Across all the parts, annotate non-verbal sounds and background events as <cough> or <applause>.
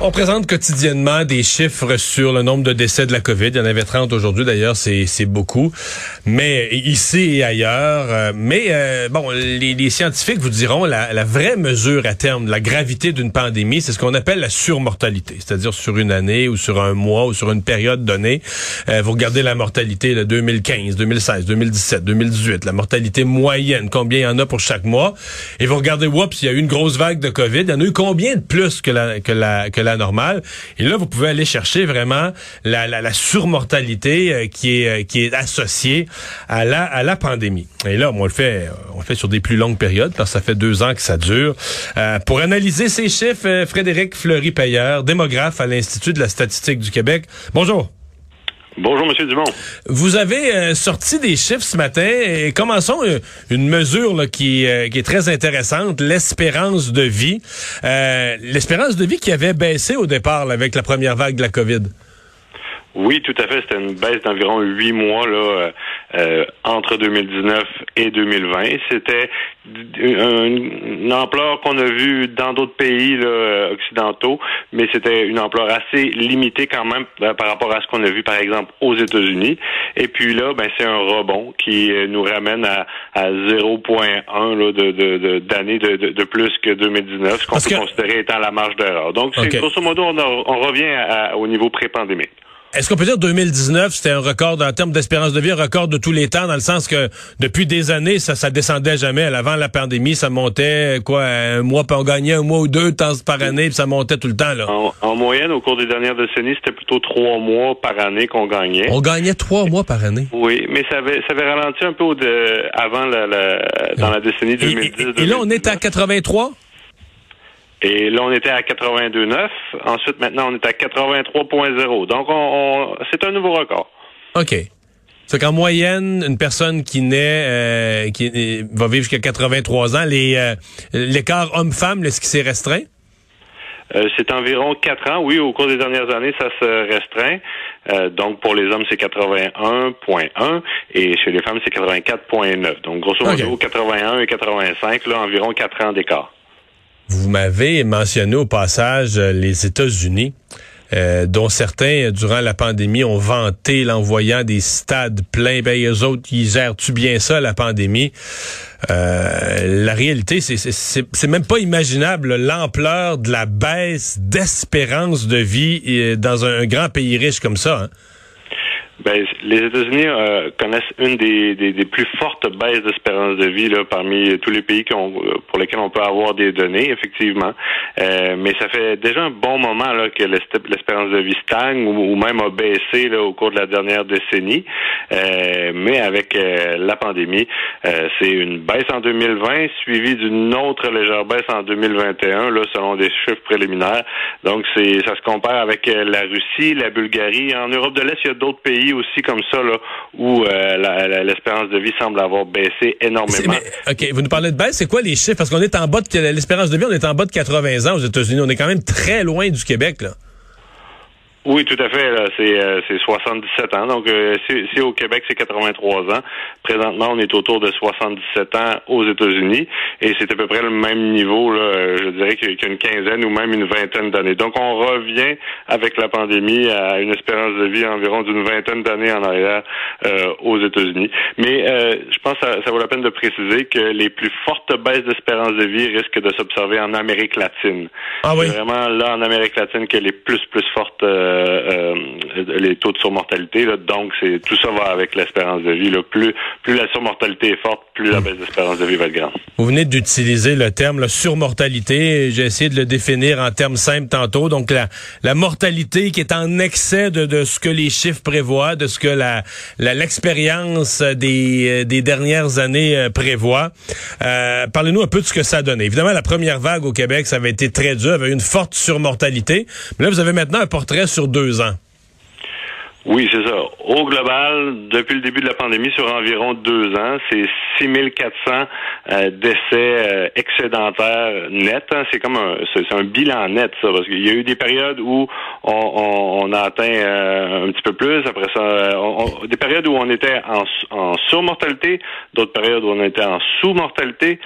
On présente quotidiennement des chiffres sur le nombre de décès de la COVID. Il y en avait 30 aujourd'hui, d'ailleurs, c'est, beaucoup. Mais ici et ailleurs. euh, mais euh, bon, les, les scientifiques vous diront la, la vraie mesure à terme de la gravité d'une pandémie, c'est ce qu'on appelle la surmortalité. C'est-à-dire sur une année ou sur un mois ou sur une période donnée. Euh, vous regardez la mortalité de 2015, 2016, 2017, 2018, la mortalité moyenne, combien il y en a pour chaque mois. Et vous regardez, oups, il y a eu une grosse vague de COVID. Il y en a eu combien de plus que la, que la, que la Et là, vous pouvez aller chercher vraiment la, la, la surmortalité euh, qui est, euh, qui est associée à la, à la pandémie. Et là, on le fait, on le fait sur des plus longues périodes parce que ça fait deux ans que ça dure. Euh, pour analyser ces chiffres, euh, Frédéric Fleury-Payeur, démographe à l'Institut de la statistique du Québec. Bonjour. Bonjour, Monsieur Dumont. Vous avez euh, sorti des chiffres ce matin et commençons euh, une mesure euh, qui est très intéressante, l'espérance de vie. L'espérance de vie qui avait baissé au départ avec la première vague de la COVID. Oui, tout à fait. C'était une baisse d'environ huit mois là, euh, euh, entre 2019 et 2020. C'était une, une ampleur qu'on a vue dans d'autres pays là, occidentaux, mais c'était une ampleur assez limitée quand même euh, par rapport à ce qu'on a vu, par exemple, aux États-Unis. Et puis là, ben, c'est un rebond qui euh, nous ramène à, à 0,1 là, de, de, de, d'années de, de, plus que 2019, ce qu'on Parce peut que- considérer étant la marge d'erreur. Donc, c'est grosso modo, on, a- on revient à- à- au niveau pré-pandémique. Est-ce qu'on peut dire 2019, c'était un record en termes d'espérance de vie, un record de tous les temps, dans le sens que depuis des années, ça, ça descendait jamais. Avant la pandémie, ça montait quoi, un mois, on gagnait un mois ou deux temps par année, puis ça montait tout le temps. Là. En, en moyenne, au cours des dernières décennies, c'était plutôt trois mois par année qu'on gagnait. On gagnait trois mois par année? Oui, mais ça avait, ça avait ralenti un peu au de, avant la, la- dans la décennie Et, 2010. et- et là, on est à 83? Et là, on était à 82,9. Ensuite, maintenant, on est à 83,0. Donc, on, on- c'est un nouveau record. OK. C'est qu'en moyenne, une personne qui naît, euh, qui euh, va vivre jusqu'à 83 ans, les euh, l'écart homme-femme, est-ce qui s'est restreint? Euh, c'est environ 4 ans. Oui, au cours des dernières années, ça se restreint. Euh, donc, pour les hommes, c'est 81,1 et chez les femmes, c'est 84,9. Donc, grosso modo, OK. 81 et 85, là, environ 4 ans d'écart. Vous m'avez mentionné au passage euh, les États-Unis, euh, dont certains, euh, durant la pandémie, ont vanté l'envoyant des stades pleins. Ben, eux autres, ils gèrent-tu bien ça, la pandémie? Euh, la réalité, c'est- même pas imaginable l'ampleur de la baisse d'espérance de vie euh, dans un grand pays riche comme ça. hein. Ben, les États-Unis euh, connaissent une des, des, des plus fortes baisses d'espérance de vie là, parmi tous les pays qui euh, pour lesquels on peut avoir des données, effectivement. Euh, mais ça fait déjà un bon moment là, que l'espérance de vie stagne ou, même a baissé là, au cours de la dernière décennie. Euh, mais avec euh, la pandémie, euh, c'est une baisse en 2020 suivie d'une autre légère baisse en 2021, là, selon des chiffres préliminaires. Donc, c'est ça se compare avec la Russie, la Bulgarie. En Europe de l'Est, il y a d'autres pays aussi comme ça là, où euh, l'espérance de vie semble avoir baissé énormément. OK, vous nous parlez de baisse, c'est quoi les chiffres? Parce qu'on est en bas de l'espérance de vie, on est en bas de 80 ans aux États-Unis. On est quand même très loin du Québec, là. Oui, tout à fait. C'est 77 ans. Donc, si, au Québec, c'est 83 ans. Présentement, on est autour de 77 ans aux États-Unis. Et c'est à peu près le même niveau, là, je dirais, qu'il y a une quinzaine ou même une vingtaine d'années. Donc, on revient avec la pandémie à une espérance de vie environ d'une vingtaine d'années en arrière aux États-Unis. Mais je pense que ça, vaut la peine de préciser que les plus fortes baisses d'espérance de vie risquent de s'observer en Amérique latine. Ah oui. C'est vraiment là en Amérique latine que les plus plus fortes euh, euh, les taux de surmortalité. Là. Donc c'est tout ça va avec l'espérance de vie. Là. Plus plus la surmortalité est forte, plus la baisse d'espérance de vie va être grande. Vous venez d'utiliser le terme la surmortalité. J'ai essayé de le définir en termes simples tantôt. Donc la mortalité qui est en excès de, ce que les chiffres prévoient, de ce que l'expérience des des dernières années prévoit. Euh, Parlez-nous un peu de ce que ça a donné. Évidemment, la première vague au Québec, ça avait été très dur, avait une forte surmortalité. Mais là, vous avez maintenant un portrait sur deux ans. Oui, c'est ça. Au global, depuis le début de la pandémie, sur environ deux ans, c'est 6400 euh, décès euh, excédentaires nets. Hein. C'est comme un, bilan net, ça, parce qu'il y a eu des périodes où on, a atteint euh, un petit peu plus. Après ça, des périodes où on était en surmortalité, d'autres périodes où on était en sous-mortalité.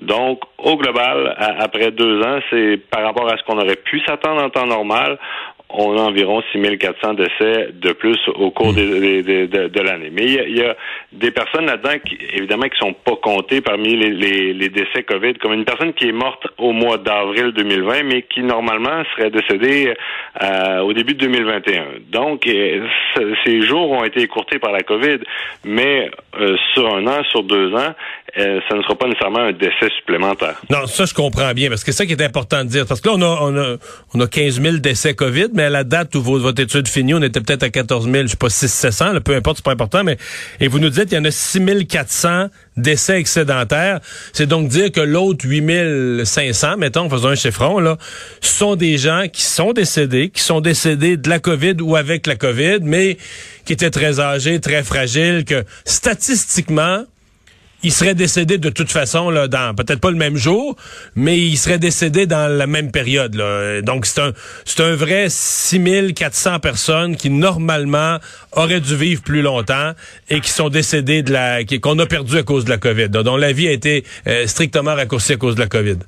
Donc, au global, après deux ans, c'est par rapport à ce qu'on aurait pu s'attendre en temps normal, on a environ 6400 décès de plus au cours hmm. de, l'année. Mais il y, a, des personnes là-dedans qui, évidemment, qui sont pas comptées parmi les, décès COVID, comme une personne qui est morte au mois d'avril 2020, mais qui normalement serait décédée euh, au début de 2021. Donc, euh, ces jours ont été écourtés par la COVID, mais euh, sur un an, sur deux ans, ça ne sera pas nécessairement un décès supplémentaire. Non, ça je comprends bien, parce que c'est ça qui est important de dire. Parce que là, on a, on a, on a 15 000 décès COVID, mais à la date où votre étude finit, on était peut-être à 14 000, je sais pas, 6 700, peu importe, c'est pas important, mais et vous nous dites qu'il y en a 6 400 décès excédentaires. C'est donc dire que l'autre 8 500, mettons, faisons un chiffron, là, sont des gens qui sont décédés, qui sont décédés de la COVID ou avec la COVID, mais qui étaient très âgés, très fragiles, que statistiquement, il serait décédé de toute façon là dans peut-être pas le même jour, mais il serait décédé dans la même période. Donc c'est un c'est un vrai 6400 personnes qui normalement auraient dû vivre plus longtemps et qui sont décédées de la qu'on a perdu à cause de la Covid, dont la vie a été euh, strictement raccourcie à cause de la Covid.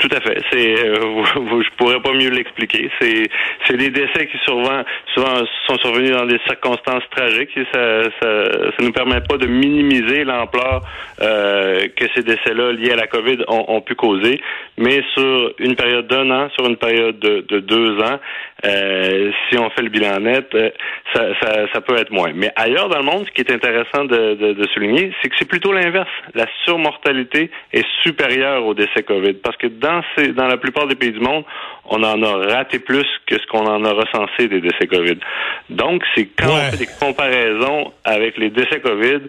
Tout à fait. C'est, euh, <laughs> je pourrais pas mieux l'expliquer. C'est, c'est des décès qui souvent, souvent sont survenus dans des circonstances tragiques. Et ça, ça, ça nous permet pas de minimiser l'ampleur euh, que ces décès-là liés à la COVID ont, ont, pu causer. Mais sur une période d'un an, sur une période de, de deux ans, euh, si on fait le bilan net, euh, ça, peut être moins. Mais ailleurs dans le monde, ce qui est intéressant de souligner, c'est que c'est plutôt l'inverse. La surmortalité est supérieure au décès COVID. Parce que dans dans, la plupart des pays du monde, on en a raté plus que ce qu'on en a recensé des décès COVID. Donc, c'est quand on fait des comparaisons avec les décès COVID,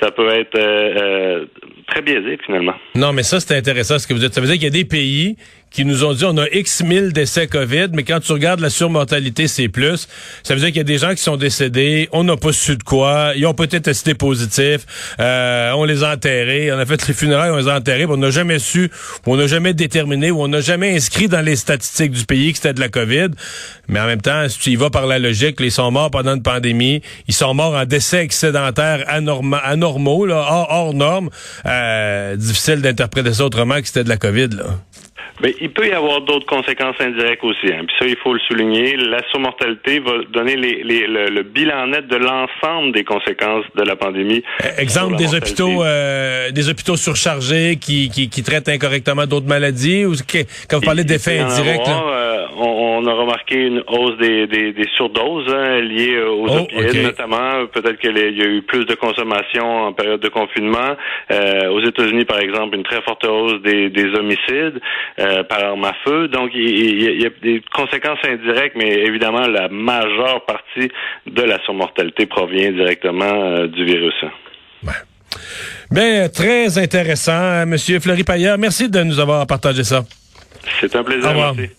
ça peut être euh, euh, très biaisé finalement. Non, mais ça, c'est intéressant ce que vous dites. Ça veut dire qu'il y a des pays qui nous ont dit on a X mille décès COVID, mais quand tu regardes la surmortalité, c'est plus. Ça veut dire qu'il y a des gens qui sont décédés, on n'a pas su de quoi, ils ont peut-être testé positif, euh, on les a enterrés, on a fait les funérailles, on les a enterrés, on n'a jamais su, on n'a jamais déterminé, ou on n'a jamais inscrit dans les statistiques du pays que c'était de la COVID. Mais en même temps, si tu y vas par la logique, ils sont morts pendant une pandémie, ils sont morts en décès excédentaires anormaux, hors normes. Euh, difficile d'interpréter ça autrement que c'était de la COVID. Là. Mais il peut y avoir d'autres conséquences indirectes aussi. Hein. Puis ça, il faut le souligner. La surmortalité va donner les, les, le, bilan net de l'ensemble des conséquences de la pandémie. Eh, exemple des hôpitaux, euh, des hôpitaux surchargés qui, qui, qui traitent incorrectement d'autres maladies ou quand vous parlez d'effets indirects. Euh, on, a remarqué une hausse des, des, des surdoses hein, liées euh, aux oh, opioïdes, notamment. Peut-être qu'il y a eu plus de consommation en période de confinement. Euh, aux États-Unis, par exemple, une très forte hausse des, des homicides. Euh, par arme à feu. Donc, il, y a des conséquences indirectes, mais évidemment, la majeure partie de la surmortalité provient directement du virus. Ben. ben, très intéressant, Monsieur Fleury Payeur. Merci de nous avoir partagé ça. C'est un plaisir. Merci.